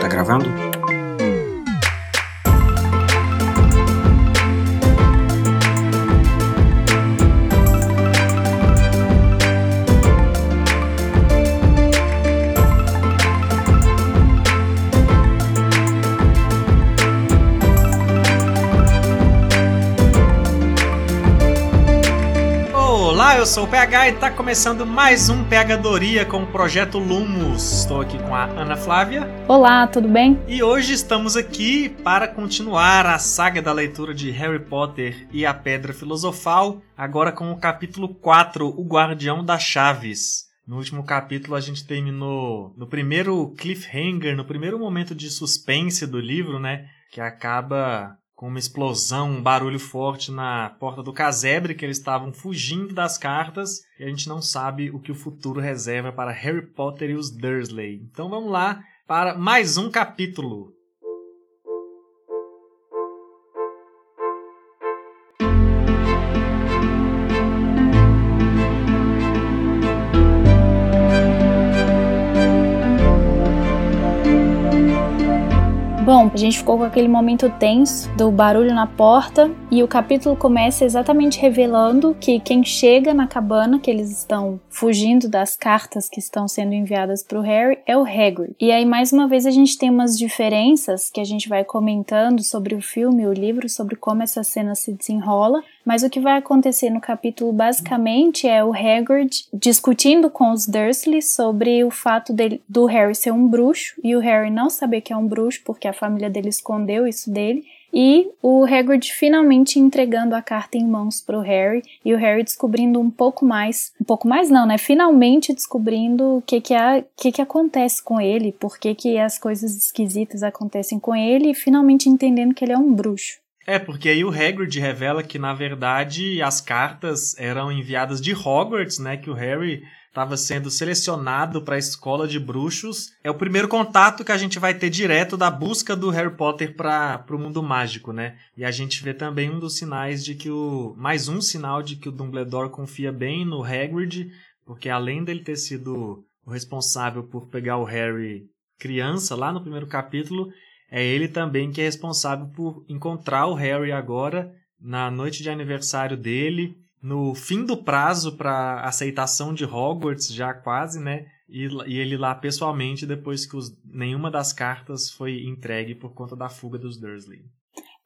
Tá gravando? Eu sou o PH e está começando mais um Pegadoria com o projeto Lumos. Estou aqui com a Ana Flávia. Olá, tudo bem? E hoje estamos aqui para continuar a saga da leitura de Harry Potter e a Pedra Filosofal, agora com o capítulo 4, O Guardião das Chaves. No último capítulo a gente terminou no primeiro cliffhanger, no primeiro momento de suspense do livro, né? Que acaba com uma explosão, um barulho forte na porta do casebre, que eles estavam fugindo das cartas, e a gente não sabe o que o futuro reserva para Harry Potter e os Dursley. Então vamos lá para mais um capítulo. Bom, a gente ficou com aquele momento tenso do barulho na porta e o capítulo começa exatamente revelando que quem chega na cabana, que eles estão fugindo das cartas que estão sendo enviadas para o Harry, é o Hagrid. E aí mais uma vez a gente tem umas diferenças que a gente vai comentando sobre o filme o livro, sobre como essa cena se desenrola. Mas o que vai acontecer no capítulo basicamente é o Hagrid discutindo com os Dursley sobre o fato dele, do Harry ser um bruxo e o Harry não saber que é um bruxo porque a família dele escondeu isso dele. E o Hagrid finalmente entregando a carta em mãos para o Harry e o Harry descobrindo um pouco mais, um pouco mais não, né? Finalmente descobrindo o que que, é, que, que acontece com ele, por que, que as coisas esquisitas acontecem com ele e finalmente entendendo que ele é um bruxo. É, porque aí o Hagrid revela que, na verdade, as cartas eram enviadas de Hogwarts, né? Que o Harry estava sendo selecionado para a escola de bruxos. É o primeiro contato que a gente vai ter direto da busca do Harry Potter para o mundo mágico, né? E a gente vê também um dos sinais de que o. Mais um sinal de que o Dumbledore confia bem no Hagrid, porque além dele ter sido o responsável por pegar o Harry criança lá no primeiro capítulo, é ele também que é responsável por encontrar o Harry agora na noite de aniversário dele, no fim do prazo para aceitação de Hogwarts, já quase, né? E, e, ele lá pessoalmente depois que os, nenhuma das cartas foi entregue por conta da fuga dos Dursley.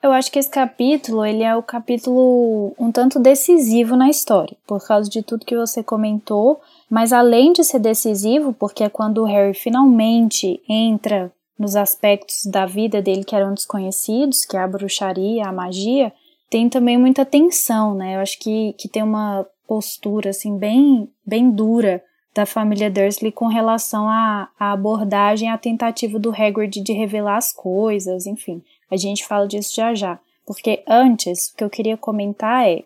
Eu acho que esse capítulo, ele é o capítulo um tanto decisivo na história, por causa de tudo que você comentou, mas além de ser decisivo, porque é quando o Harry finalmente entra nos aspectos da vida dele que eram desconhecidos, que é a bruxaria, a magia, tem também muita tensão, né? Eu acho que, que tem uma postura, assim, bem, bem dura da família Dursley com relação à, à abordagem, à tentativa do Hagrid de revelar as coisas, enfim. A gente fala disso já já. Porque antes, o que eu queria comentar é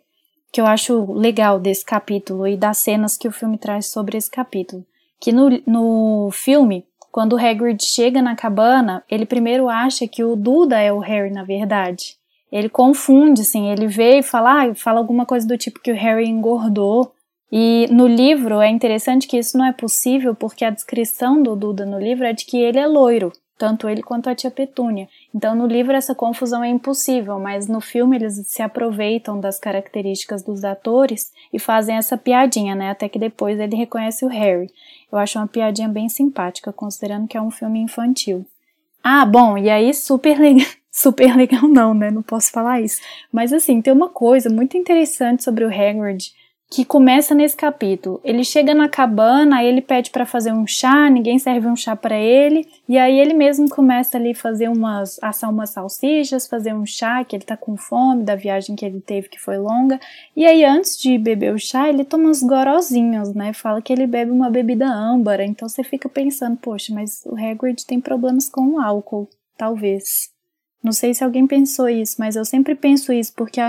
que eu acho legal desse capítulo e das cenas que o filme traz sobre esse capítulo. Que no, no filme, quando o Hagrid chega na cabana, ele primeiro acha que o Duda é o Harry, na verdade. Ele confunde, assim, ele vê e fala, ah, fala alguma coisa do tipo que o Harry engordou. E no livro é interessante que isso não é possível porque a descrição do Duda no livro é de que ele é loiro tanto ele quanto a tia Petúnia. Então no livro essa confusão é impossível, mas no filme eles se aproveitam das características dos atores e fazem essa piadinha, né? Até que depois ele reconhece o Harry. Eu acho uma piadinha bem simpática, considerando que é um filme infantil. Ah, bom, e aí super legal. Super legal não, né? Não posso falar isso. Mas assim, tem uma coisa muito interessante sobre o Hagrid que começa nesse capítulo. Ele chega na cabana, aí ele pede para fazer um chá, ninguém serve um chá para ele, e aí ele mesmo começa ali fazer umas assar umas salsichas, fazer um chá, que ele tá com fome da viagem que ele teve que foi longa. E aí antes de beber o chá, ele toma uns gorozinhos, né? Fala que ele bebe uma bebida âmbar, então você fica pensando, poxa, mas o Hagrid tem problemas com o álcool, talvez. Não sei se alguém pensou isso, mas eu sempre penso isso, porque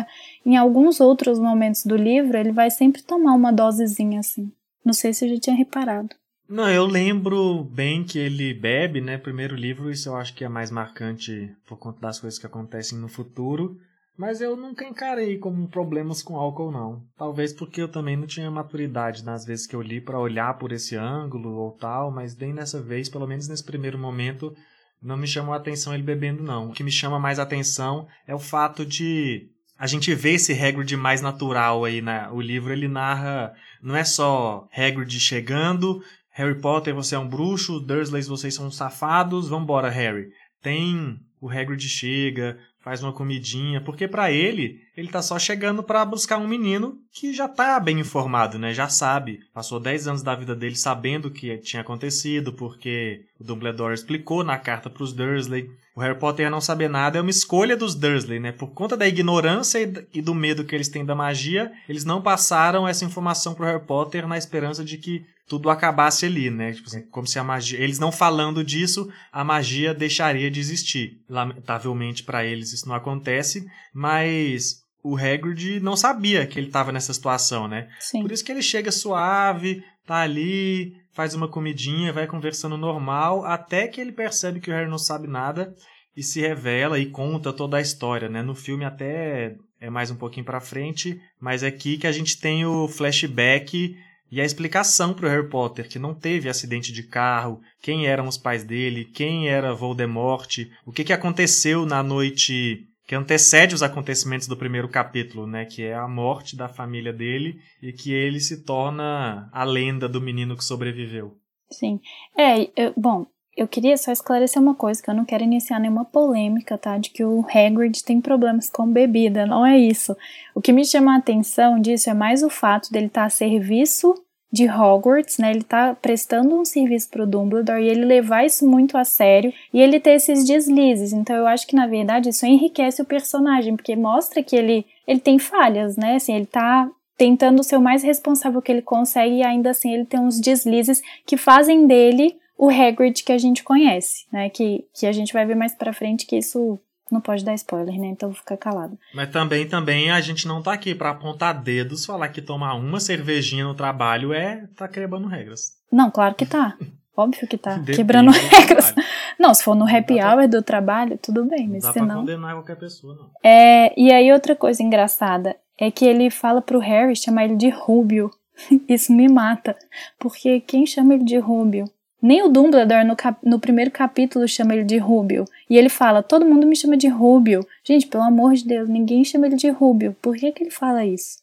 em alguns outros momentos do livro ele vai sempre tomar uma dosezinha assim. Não sei se eu já tinha reparado. Não, eu lembro bem que ele bebe, né? Primeiro livro, isso eu acho que é mais marcante por conta das coisas que acontecem no futuro. Mas eu nunca encarei como problemas com álcool, não. Talvez porque eu também não tinha maturidade nas vezes que eu li para olhar por esse ângulo ou tal, mas nem nessa vez, pelo menos nesse primeiro momento, não me chamou a atenção ele bebendo, não. O que me chama mais atenção é o fato de a gente ver esse Hagrid mais natural aí, né? O livro ele narra, não é só Hagrid chegando, Harry Potter, você é um bruxo, Dursleys, vocês são safados, vambora, Harry. Tem o Hagrid chega, faz uma comidinha, porque para ele, ele tá só chegando para buscar um menino que já tá bem informado, né? Já sabe. Passou 10 anos da vida dele sabendo o que tinha acontecido, porque o Dumbledore explicou na carta para os Dursley. O Harry Potter não saber nada é uma escolha dos Dursley, né? Por conta da ignorância e do medo que eles têm da magia, eles não passaram essa informação pro Harry Potter na esperança de que tudo acabasse ali, né? Tipo assim, como se a magia. Eles não falando disso, a magia deixaria de existir. Lamentavelmente para eles isso não acontece, mas o Hagrid não sabia que ele estava nessa situação, né? Sim. Por isso que ele chega suave, tá ali, faz uma comidinha, vai conversando normal, até que ele percebe que o Harry não sabe nada e se revela e conta toda a história, né? No filme até é mais um pouquinho para frente, mas é aqui que a gente tem o flashback e a explicação para o Harry Potter que não teve acidente de carro, quem eram os pais dele, quem era Voldemort, o que, que aconteceu na noite que antecede os acontecimentos do primeiro capítulo, né, que é a morte da família dele e que ele se torna a lenda do menino que sobreviveu. Sim. É, eu, bom, eu queria só esclarecer uma coisa, que eu não quero iniciar nenhuma polêmica, tá? De que o Hagrid tem problemas com bebida, não é isso. O que me chama a atenção disso é mais o fato dele estar tá a serviço de Hogwarts, né? Ele tá prestando um serviço pro Dumbledore e ele levar isso muito a sério e ele ter esses deslizes. Então eu acho que na verdade isso enriquece o personagem, porque mostra que ele ele tem falhas, né? Assim, ele tá tentando ser o mais responsável que ele consegue e ainda assim ele tem uns deslizes que fazem dele o Hagrid que a gente conhece, né? Que, que a gente vai ver mais pra frente que isso não pode dar spoiler, né? Então fica calado. Mas também, também a gente não tá aqui para apontar dedos, falar que tomar uma cervejinha no trabalho é tá quebrando regras. Não, claro que tá. Óbvio que tá. Depende quebrando regras. Não, se for no happy hour do trabalho, tudo bem, mas não dá senão... pra condenar qualquer pessoa, não. É, e aí outra coisa engraçada é que ele fala pro Harry chamar ele de Rubio. Isso me mata, porque quem chama ele de Rubio? Nem o Dumbledore no, cap no primeiro capítulo chama ele de Rubio. E ele fala: todo mundo me chama de Rubio. Gente, pelo amor de Deus, ninguém chama ele de Rubio. Por que, que ele fala isso?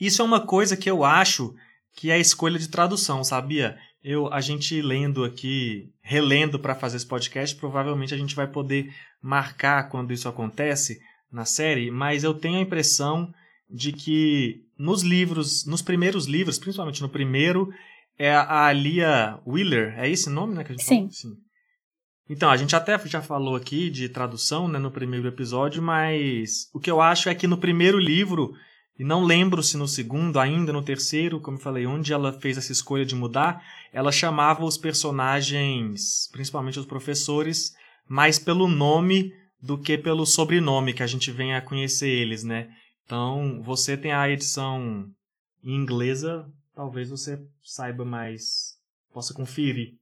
Isso é uma coisa que eu acho que é escolha de tradução, sabia? Eu, a gente lendo aqui, relendo para fazer esse podcast, provavelmente a gente vai poder marcar quando isso acontece na série, mas eu tenho a impressão de que nos livros, nos primeiros livros, principalmente no primeiro, é a Lia Wheeler, é esse nome, né? Que a gente Sim. Sim. Então, a gente até já falou aqui de tradução, né, no primeiro episódio, mas o que eu acho é que no primeiro livro, e não lembro se no segundo, ainda no terceiro, como eu falei, onde ela fez essa escolha de mudar, ela chamava os personagens, principalmente os professores, mais pelo nome do que pelo sobrenome que a gente vem a conhecer eles, né? Então, você tem a edição em inglesa talvez você saiba mais, possa conferir.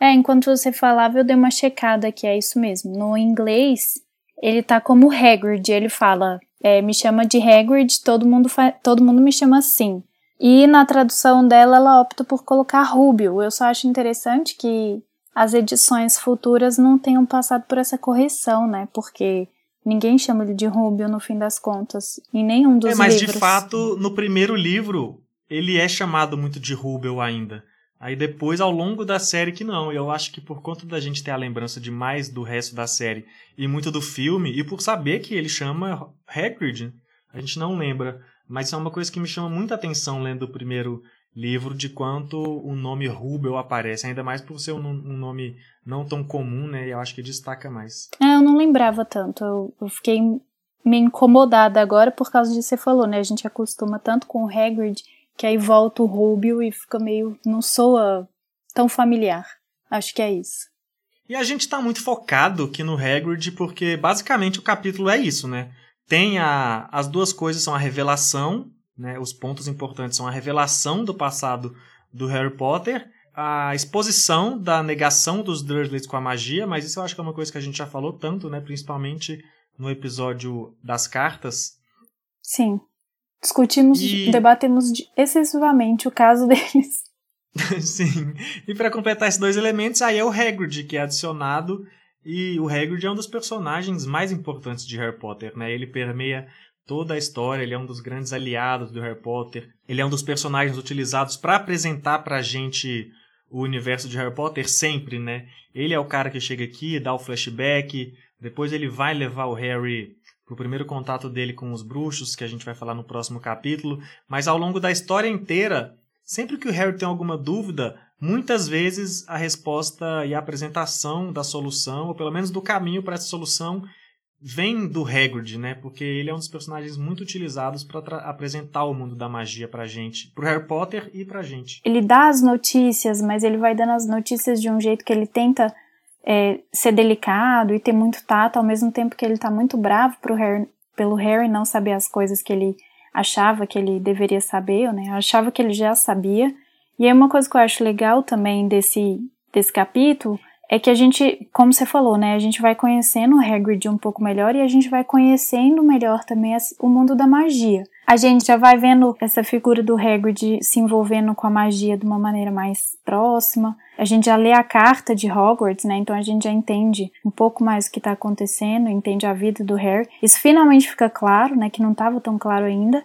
É, enquanto você falava, eu dei uma checada que é isso mesmo. No inglês, ele tá como Hagrid, ele fala, é, me chama de Hagrid, todo mundo, todo mundo me chama assim. E na tradução dela, ela opta por colocar Rubio. Eu só acho interessante que as edições futuras não tenham passado por essa correção, né? Porque ninguém chama ele de Rubio no fim das contas, em nenhum dos livros. É, mas livros. de fato, no primeiro livro, ele é chamado muito de Rubel ainda. Aí depois, ao longo da série, que não. Eu acho que por conta da gente ter a lembrança de mais do resto da série e muito do filme, e por saber que ele chama Hagrid, a gente não lembra. Mas é uma coisa que me chama muita atenção lendo o primeiro livro, de quanto o nome Rubel aparece. Ainda mais por ser um, nome não tão comum, né? Eu acho que destaca mais. É, eu não lembrava tanto. Eu, eu fiquei meio incomodada agora por causa disso que você falou, né? A gente acostuma tanto com o Hagrid que aí volta o Rubio e fica meio. não soa tão familiar. Acho que é isso. E a gente tá muito focado aqui no Hagrid porque basicamente o capítulo é isso, né? Tem a, as duas coisas são a revelação, né? Os pontos importantes são a revelação do passado do Harry Potter, a exposição da negação dos Dursleys com a magia, mas isso eu acho que é uma coisa que a gente já falou tanto, né? Principalmente no episódio das cartas. Sim. Discutimos, e... debatemos excessivamente o caso deles. Sim. E para completar esses dois elementos, aí é o Hagrid que é adicionado. E o Hagrid é um dos personagens mais importantes de Harry Potter, né? Ele permeia toda a história, ele é um dos grandes aliados do Harry Potter. Ele é um dos personagens utilizados para apresentar pra gente o universo de Harry Potter sempre, né? Ele é o cara que chega aqui, dá o flashback, depois ele vai levar o Harry pro primeiro contato dele com os bruxos, que a gente vai falar no próximo capítulo, mas ao longo da história inteira, sempre que o Harry tem alguma dúvida, muitas vezes a resposta e a apresentação da solução, ou pelo menos do caminho para essa solução, vem do Hagrid, né? Porque ele é um dos personagens muito utilizados para apresentar o mundo da magia pra gente, pro Harry Potter e pra gente. Ele dá as notícias, mas ele vai dando as notícias de um jeito que ele tenta é, ser delicado e ter muito tato, ao mesmo tempo que ele tá muito bravo Harry, pelo Harry não saber as coisas que ele achava que ele deveria saber, né? Achava que ele já sabia. E aí uma coisa que eu acho legal também desse, desse capítulo é que a gente, como você falou, né, a gente vai conhecendo o Hagrid um pouco melhor e a gente vai conhecendo melhor também o mundo da magia. A gente já vai vendo essa figura do Hagrid se envolvendo com a magia de uma maneira mais próxima. A gente já lê a carta de Hogwarts, né? Então a gente já entende um pouco mais o que está acontecendo, entende a vida do Harry. Isso finalmente fica claro, né? Que não estava tão claro ainda.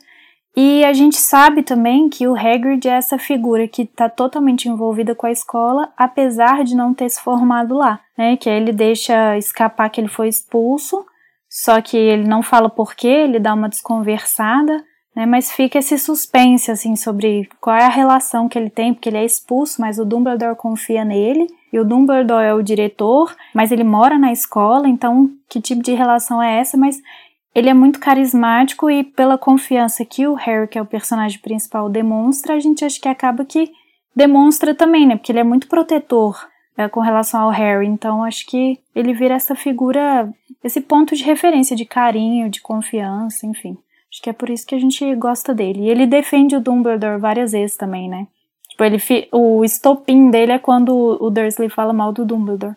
E a gente sabe também que o Hagrid é essa figura que está totalmente envolvida com a escola, apesar de não ter se formado lá, né? Que ele deixa escapar que ele foi expulso, só que ele não fala por quê, ele dá uma desconversada, né? Mas fica esse suspense assim sobre qual é a relação que ele tem, porque ele é expulso, mas o Dumbledore confia nele. E o Dumbledore é o diretor, mas ele mora na escola, então que tipo de relação é essa? Mas ele é muito carismático e pela confiança que o Harry, que é o personagem principal, demonstra, a gente acha que acaba que demonstra também, né? Porque ele é muito protetor é, com relação ao Harry. Então acho que ele vira essa figura, esse ponto de referência de carinho, de confiança, enfim. Acho que é por isso que a gente gosta dele. E ele defende o Dumbledore várias vezes também, né? Tipo, ele o estopim dele é quando o Dursley fala mal do Dumbledore.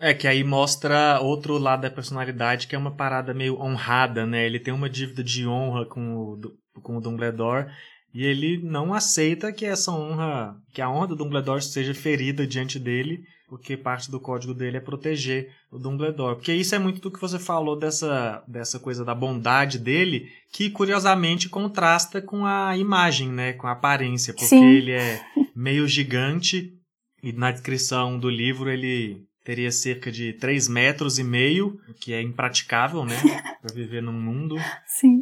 É, que aí mostra outro lado da personalidade, que é uma parada meio honrada, né? Ele tem uma dívida de honra com o, com o Dumbledore e ele não aceita que essa honra, que a honra do Dumbledore seja ferida diante dele, porque parte do código dele é proteger o Dumbledore. Porque isso é muito do que você falou dessa, dessa coisa da bondade dele, que curiosamente contrasta com a imagem, né? Com a aparência, porque Sim. ele é meio gigante e na descrição do livro ele teria cerca de 3 metros e meio, o que é impraticável, né? para viver num mundo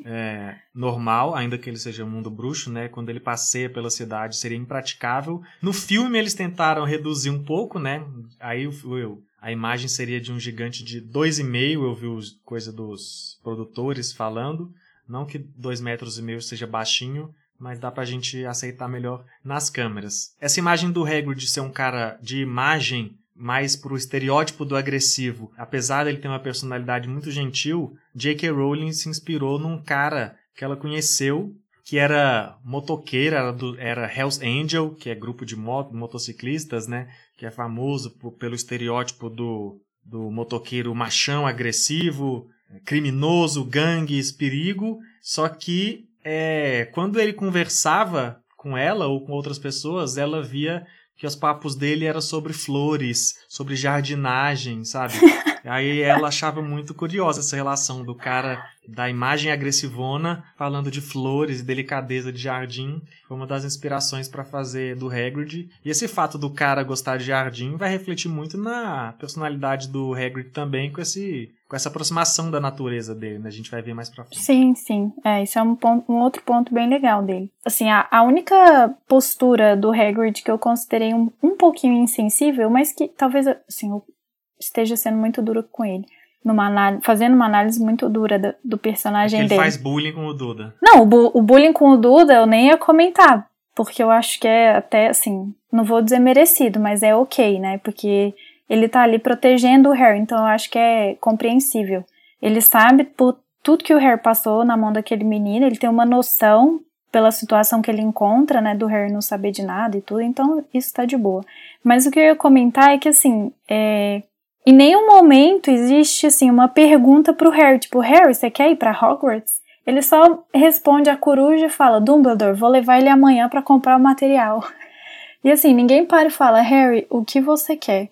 é, normal, ainda que ele seja um mundo bruxo, né? Quando ele passeia pela cidade seria impraticável. No filme eles tentaram reduzir um pouco, né? Aí eu, a imagem seria de um gigante de 2,5, eu vi os, coisa dos produtores falando. Não que 2 metros e meio seja baixinho, mas dá pra gente aceitar melhor nas câmeras. Essa imagem do Hagrid ser um cara de imagem mais pro estereótipo do agressivo. Apesar dele ter uma personalidade muito gentil, J.K. Rowling se inspirou num cara que ela conheceu, que era motoqueira, era, do, era Hells Angel, que é grupo de motociclistas, né? Que é famoso por, pelo estereótipo do, do motoqueiro machão, agressivo, criminoso, gangues, perigo. Só que é, quando ele conversava com ela ou com outras pessoas, ela via que os papos dele eram sobre flores, sobre jardinagem, sabe? Aí ela achava muito curiosa essa relação do cara da imagem agressivona falando de flores e delicadeza de jardim. Foi uma das inspirações para fazer do Hagrid. E esse fato do cara gostar de jardim vai refletir muito na personalidade do Hagrid também com esse com essa aproximação da natureza dele, né? A gente vai ver mais pra frente. Sim, sim. É, isso é um, ponto, um outro ponto bem legal dele. Assim, a, a única postura do Hagrid que eu considerei um, um pouquinho insensível, mas que talvez, assim, esteja sendo muito dura com ele. Numa fazendo uma análise muito dura do, do personagem é ele dele. Ele faz bullying com o Duda. Não, o, bu o bullying com o Duda eu nem ia comentar. Porque eu acho que é até, assim, não vou dizer merecido, mas é ok, né? Porque ele tá ali protegendo o Harry, então eu acho que é compreensível. Ele sabe por tudo que o Harry passou na mão daquele menino, ele tem uma noção pela situação que ele encontra, né, do Harry não saber de nada e tudo, então isso tá de boa. Mas o que eu ia comentar é que, assim, é, em nenhum momento existe assim uma pergunta pro Harry, tipo, Harry, você quer ir para Hogwarts? Ele só responde a coruja e fala: Dumbledore, vou levar ele amanhã para comprar o material. E assim, ninguém para e fala: Harry, o que você quer?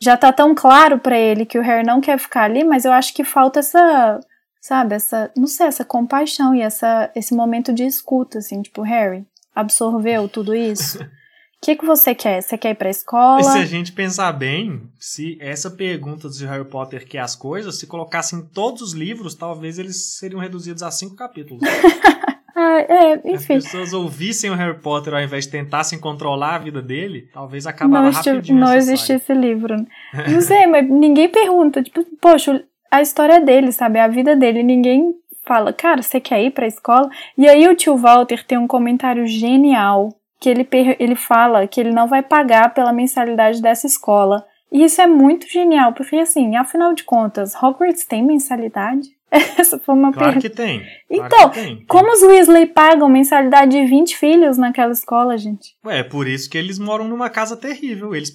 Já tá tão claro para ele que o Harry não quer ficar ali, mas eu acho que falta essa, sabe, essa, não sei, essa compaixão e essa, esse momento de escuta, assim, tipo, Harry, absorveu tudo isso? O que, que você quer? Você quer ir pra escola? E se a gente pensar bem, se essa pergunta de Harry Potter quer as coisas, se colocassem todos os livros, talvez eles seriam reduzidos a cinco capítulos. ah, é, enfim. As pessoas ouvissem o Harry Potter ao invés de tentassem controlar a vida dele, talvez acabava não rapidinho Não existisse livro. Não sei, mas ninguém pergunta. Tipo, poxa, a história dele, sabe? A vida dele. Ninguém fala, cara, você quer ir pra escola? E aí o tio Walter tem um comentário genial que ele, ele fala que ele não vai pagar pela mensalidade dessa escola. E isso é muito genial, porque assim, afinal de contas, Hogwarts tem mensalidade? Essa foi uma claro pergunta. que tem. Claro então, que tem. como os Weasley pagam mensalidade de 20 filhos naquela escola, gente? Ué, é por isso que eles moram numa casa terrível. Eles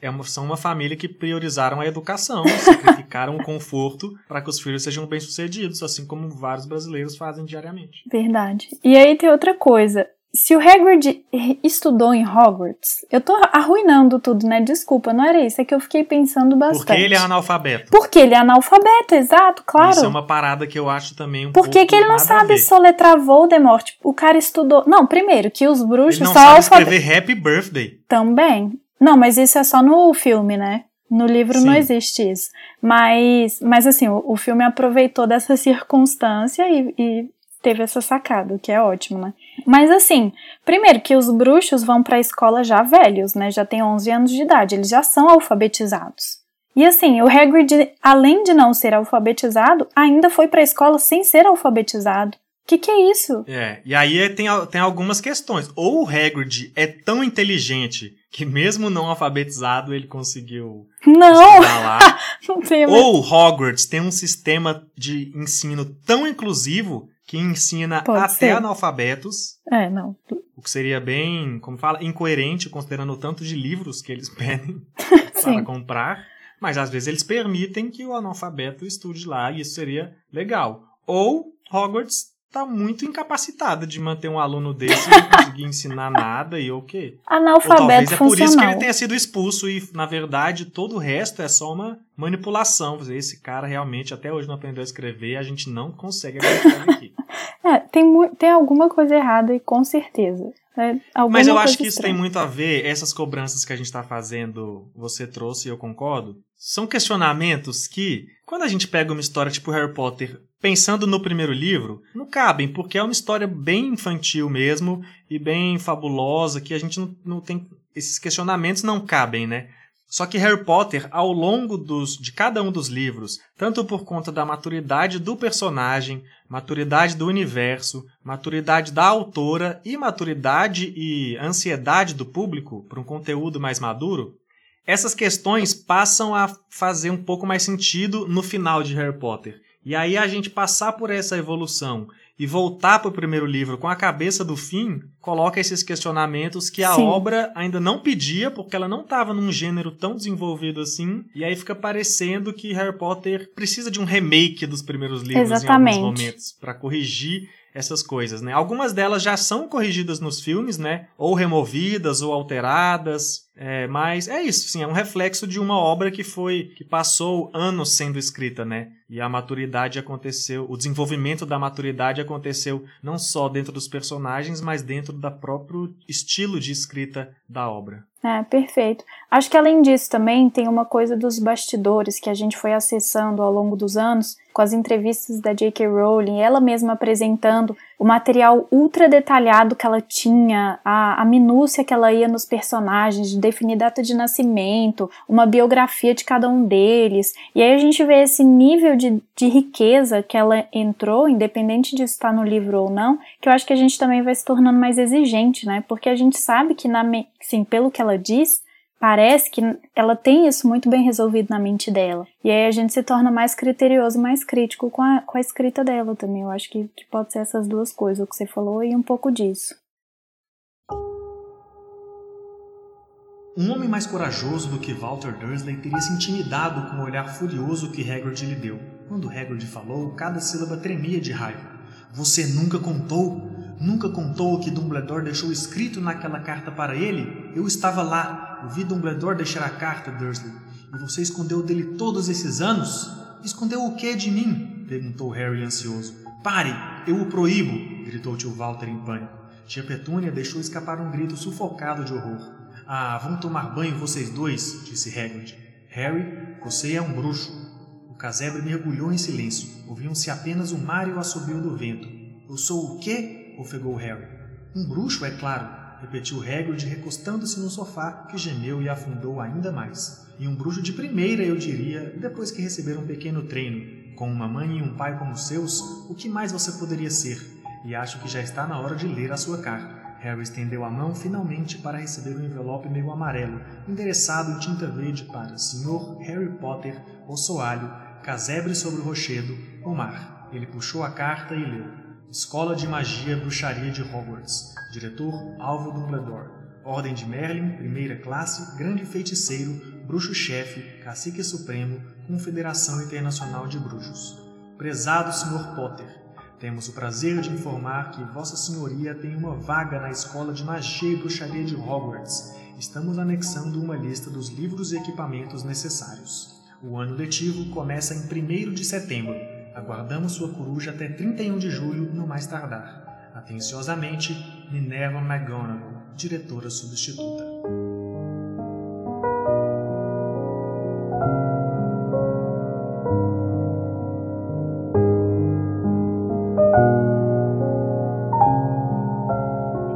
é são uma família que priorizaram a educação, sacrificaram o conforto para que os filhos sejam bem-sucedidos, assim como vários brasileiros fazem diariamente. Verdade. E aí tem outra coisa se o Hagrid estudou em Hogwarts, eu tô arruinando tudo, né? Desculpa, não era isso, é que eu fiquei pensando bastante. Porque ele é analfabeto. Porque ele é analfabeto, exato, claro. Isso é uma parada que eu acho também um Por que ele não sabe soletrar Voldemort? O cara estudou... Não, primeiro, que os bruxos ele não são sabe escrever Happy Birthday. Também. Não, mas isso é só no filme, né? No livro Sim. não existe isso. Mas, mas assim, o, o filme aproveitou dessa circunstância e, e teve essa sacada, o que é ótimo, né? Mas assim, primeiro que os bruxos vão para a escola já velhos, né? Já têm 11 anos de idade, eles já são alfabetizados. E assim, o Hagrid, além de não ser alfabetizado, ainda foi para a escola sem ser alfabetizado. O que, que é isso? É, e aí tem, tem algumas questões. Ou o Hagrid é tão inteligente que mesmo não alfabetizado ele conseguiu não. não tem Ou Hogwarts tem um sistema de ensino tão inclusivo que ensina Pode até ser. analfabetos, É, não. o que seria bem, como fala, incoerente considerando o tanto de livros que eles pedem para comprar, mas às vezes eles permitem que o analfabeto estude lá e isso seria legal. Ou Hogwarts está muito incapacitada de manter um aluno desse e não conseguir ensinar nada e o quê? Ou Analfabeto talvez é por isso que ele tenha sido expulso e, na verdade, todo o resto é só uma manipulação. Esse cara realmente até hoje não aprendeu a escrever, a gente não consegue aqui. É, tem, tem alguma coisa errada e com certeza. É, alguma Mas eu acho que isso tem estranha. muito a ver, essas cobranças que a gente está fazendo, você trouxe e eu concordo, são questionamentos que, quando a gente pega uma história tipo Harry Potter, pensando no primeiro livro, não cabem, porque é uma história bem infantil mesmo e bem fabulosa, que a gente não, não tem. Esses questionamentos não cabem, né? Só que Harry Potter, ao longo dos, de cada um dos livros, tanto por conta da maturidade do personagem, maturidade do universo, maturidade da autora e maturidade e ansiedade do público para um conteúdo mais maduro, essas questões passam a fazer um pouco mais sentido no final de Harry Potter. E aí a gente passar por essa evolução e voltar para o primeiro livro com a cabeça do fim, coloca esses questionamentos que a Sim. obra ainda não pedia, porque ela não estava num gênero tão desenvolvido assim, e aí fica parecendo que Harry Potter precisa de um remake dos primeiros livros Exatamente. em alguns momentos para corrigir essas coisas, né? Algumas delas já são corrigidas nos filmes, né? Ou removidas ou alteradas, é, mas é isso, sim, é um reflexo de uma obra que foi que passou anos sendo escrita, né? E a maturidade aconteceu, o desenvolvimento da maturidade aconteceu não só dentro dos personagens, mas dentro da próprio estilo de escrita da obra. É, perfeito. Acho que além disso também tem uma coisa dos bastidores que a gente foi acessando ao longo dos anos, com as entrevistas da J.K. Rowling, ela mesma apresentando o material ultra detalhado que ela tinha, a, a minúcia que ela ia nos personagens, de definir data de nascimento, uma biografia de cada um deles. E aí a gente vê esse nível de, de riqueza que ela entrou, independente de estar no livro ou não, que eu acho que a gente também vai se tornando mais exigente, né? Porque a gente sabe que, na, me- sim, pelo que ela diz, parece que ela tem isso muito bem resolvido na mente dela. E aí a gente se torna mais criterioso, mais crítico com a, com a escrita dela também. Eu acho que, que pode ser essas duas coisas, o que você falou e um pouco disso. Um homem mais corajoso do que Walter Dursley teria se intimidado com o olhar furioso que Hagrid lhe deu. Quando Hagrid falou, cada sílaba tremia de raiva. Você nunca contou? Nunca contou o que Dumbledore deixou escrito naquela carta para ele? Eu estava lá. Eu vi Dumbledore deixar a carta, Dursley. E você escondeu dele todos esses anos? Escondeu o que de mim? perguntou Harry ansioso. Pare! Eu o proíbo! gritou tio Walter em pânico. Tia Petúnia deixou escapar um grito sufocado de horror. Ah, vão tomar banho vocês dois, disse Hagrid. Harry, você é um bruxo. O casebre mergulhou em silêncio. Ouviam-se apenas o mar e o assobio do vento. Eu sou o quê? Ofegou Harry. Um bruxo, é claro, repetiu Hagrid recostando-se no sofá, que gemeu e afundou ainda mais. E um bruxo de primeira, eu diria, depois que receber um pequeno treino. Com uma mãe e um pai como os seus, o que mais você poderia ser? E acho que já está na hora de ler a sua carta. Harry estendeu a mão finalmente para receber um envelope meio amarelo, endereçado em tinta verde para Sr. Harry Potter, o soalho, casebre sobre o rochedo, o mar. Ele puxou a carta e leu. Escola de Magia Bruxaria de Hogwarts. Diretor Alvo Dumbledore. Ordem de Merlin, primeira classe, grande feiticeiro, bruxo-chefe, cacique supremo, Confederação Internacional de Bruxos. Prezado Sr. Potter, temos o prazer de informar que Vossa Senhoria tem uma vaga na Escola de Magia e Bruxaria de Hogwarts. Estamos anexando uma lista dos livros e equipamentos necessários. O ano letivo começa em 1 de setembro. Aguardamos sua coruja até 31 de julho, no mais tardar. Atenciosamente, Minerva McGonagall, diretora substituta.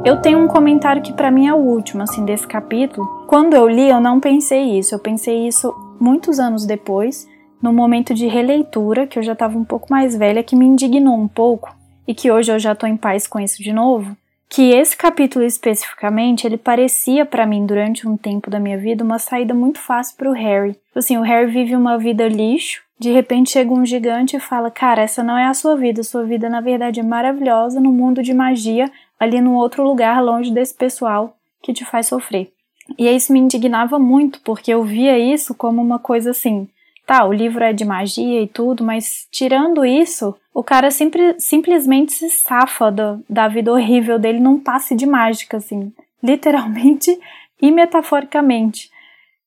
Eu tenho um comentário que para mim é o último, assim, desse capítulo. Quando eu li, eu não pensei isso. Eu pensei isso muitos anos depois, no momento de releitura, que eu já estava um pouco mais velha, que me indignou um pouco e que hoje eu já tô em paz com isso de novo. Que esse capítulo especificamente, ele parecia para mim durante um tempo da minha vida uma saída muito fácil para o Harry. Assim, o Harry vive uma vida lixo, de repente chega um gigante e fala: Cara, essa não é a sua vida, sua vida na verdade é maravilhosa no mundo de magia, ali num outro lugar longe desse pessoal que te faz sofrer. E isso me indignava muito, porque eu via isso como uma coisa assim, tá, o livro é de magia e tudo, mas tirando isso, o cara sempre, simplesmente se safa do, da vida horrível dele num passe de mágica, assim, literalmente e metaforicamente.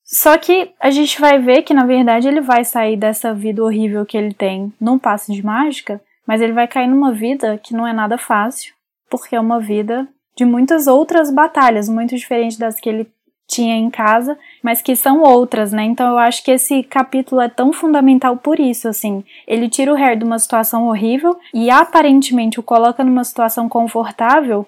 Só que a gente vai ver que, na verdade, ele vai sair dessa vida horrível que ele tem num passe de mágica, mas ele vai cair numa vida que não é nada fácil, porque é uma vida de muitas outras batalhas, muito diferente das que ele tinha em casa, mas que são outras, né? Então eu acho que esse capítulo é tão fundamental por isso, assim. Ele tira o Harry de uma situação horrível e aparentemente o coloca numa situação confortável,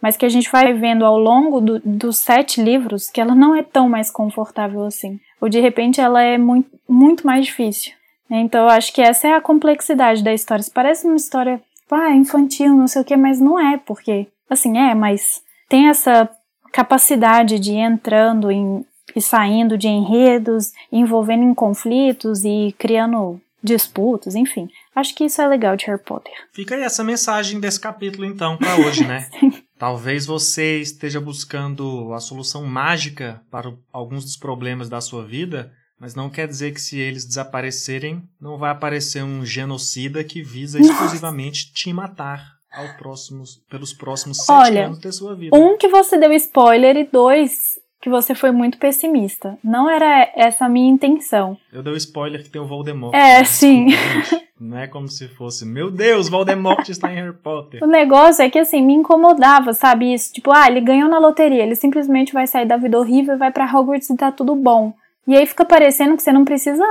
mas que a gente vai vendo ao longo do, dos sete livros que ela não é tão mais confortável assim. Ou de repente ela é muito, muito mais difícil. Né? Então eu acho que essa é a complexidade da história. Isso parece uma história ah, infantil, não sei o que, mas não é, porque, assim, é, mas tem essa capacidade de ir entrando em, e saindo de enredos, envolvendo em conflitos e criando disputas, enfim. Acho que isso é legal de Harry Potter. Fica aí essa mensagem desse capítulo, então, para hoje, né? Talvez você esteja buscando a solução mágica para alguns dos problemas da sua vida, mas não quer dizer que se eles desaparecerem, não vai aparecer um genocida que visa exclusivamente te matar ao próximos, pelos próximos sete Olha, anos da sua vida. Um que você deu spoiler e dois que você foi muito pessimista. Não era essa a minha intenção. Eu dei o spoiler que tem o Voldemort. É, sim. não é como se fosse, meu Deus, Voldemort está em Harry Potter. O negócio é que assim, me incomodava, sabe isso? Tipo, ah, ele ganhou na loteria, ele simplesmente vai sair da vida horrível e vai para Hogwarts e tá tudo bom. E aí fica parecendo que você não precisa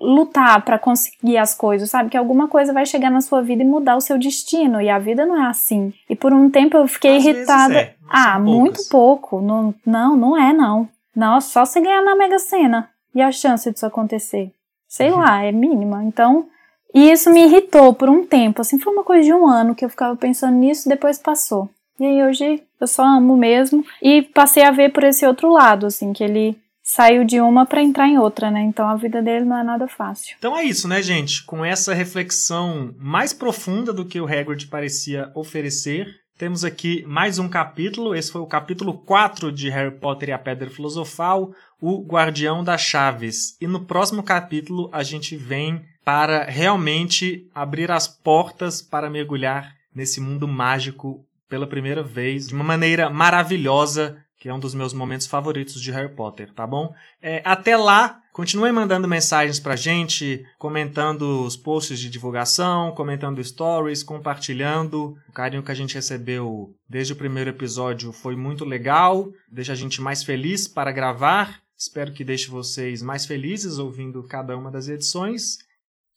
lutar para conseguir as coisas, sabe? Que alguma coisa vai chegar na sua vida e mudar o seu destino. E a vida não é assim. E por um tempo eu fiquei Às irritada. É, ah, muito pouco. Não, não, não é não. Não, só você ganhar na Mega Sena. E a chance disso acontecer? Sei uhum. lá, é mínima. Então, e isso me irritou por um tempo. Assim, foi uma coisa de um ano que eu ficava pensando nisso e depois passou. E aí hoje eu só amo mesmo. E passei a ver por esse outro lado, assim, que ele saiu de uma para entrar em outra, né? Então a vida dele não é nada fácil. Então é isso, né, gente? Com essa reflexão mais profunda do que o Hagrid parecia oferecer, temos aqui mais um capítulo. Esse foi o capítulo 4 de Harry Potter e a Pedra Filosofal, o Guardião das Chaves. E no próximo capítulo a gente vem para realmente abrir as portas para mergulhar nesse mundo mágico pela primeira vez, de uma maneira maravilhosa, que é um dos meus momentos favoritos de Harry Potter, tá bom? É, até lá, continue mandando mensagens pra gente, comentando os posts de divulgação, comentando stories, compartilhando. O carinho que a gente recebeu desde o primeiro episódio foi muito legal, deixa a gente mais feliz para gravar. Espero que deixe vocês mais felizes ouvindo cada uma das edições.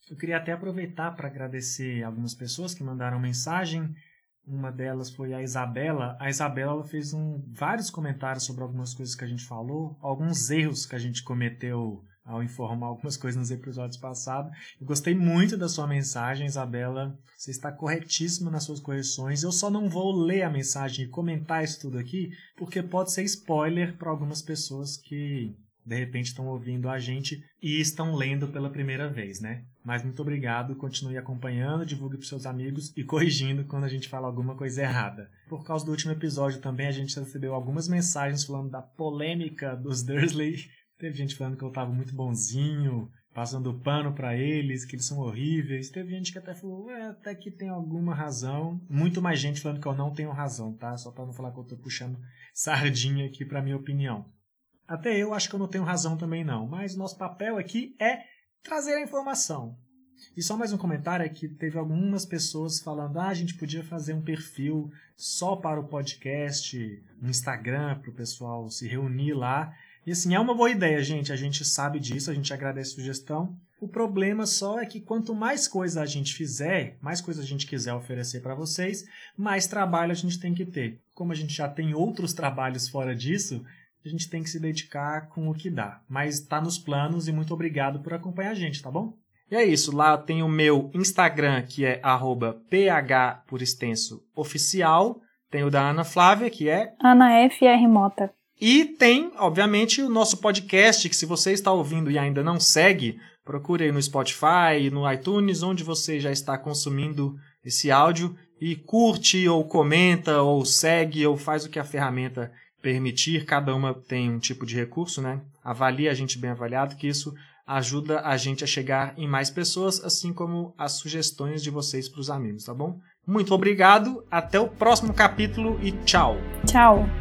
Eu queria até aproveitar para agradecer algumas pessoas que mandaram mensagem. Uma delas foi a Isabela. A Isabela ela fez um, vários comentários sobre algumas coisas que a gente falou, alguns erros que a gente cometeu ao informar algumas coisas nos episódios passados. Eu gostei muito da sua mensagem, Isabela. Você está corretíssima nas suas correções. Eu só não vou ler a mensagem e comentar isso tudo aqui, porque pode ser spoiler para algumas pessoas que de repente estão ouvindo a gente e estão lendo pela primeira vez, né? Mas muito obrigado, continue acompanhando, divulgue para seus amigos e corrigindo quando a gente fala alguma coisa errada. Por causa do último episódio também a gente recebeu algumas mensagens falando da polêmica dos Dursley. Teve gente falando que eu estava muito bonzinho, passando pano para eles, que eles são horríveis. Teve gente que até falou, é, até que tem alguma razão. Muito mais gente falando que eu não tenho razão, tá? Só para não falar que eu estou puxando sardinha aqui para minha opinião. Até eu acho que eu não tenho razão também não, mas nosso papel aqui é trazer a informação. E só mais um comentário é que teve algumas pessoas falando: ah, a gente podia fazer um perfil só para o podcast, um Instagram para o pessoal se reunir lá. E assim, é uma boa ideia, gente. A gente sabe disso, a gente agradece a sugestão. O problema só é que quanto mais coisa a gente fizer, mais coisa a gente quiser oferecer para vocês, mais trabalho a gente tem que ter. Como a gente já tem outros trabalhos fora disso, a gente tem que se dedicar com o que dá. Mas está nos planos e muito obrigado por acompanhar a gente, tá bom? E é isso, lá tem o meu Instagram, que é ph por extenso oficial. Tem o da Ana Flávia, que é Ana FR Mota. E tem, obviamente, o nosso podcast, que se você está ouvindo e ainda não segue, procure aí no Spotify, no iTunes, onde você já está consumindo esse áudio e curte ou comenta ou segue ou faz o que a ferramenta permitir, cada uma tem um tipo de recurso, né? Avalie a gente bem avaliado, que isso ajuda a gente a chegar em mais pessoas, assim como as sugestões de vocês para os amigos, tá bom? Muito obrigado, até o próximo capítulo e tchau! Tchau!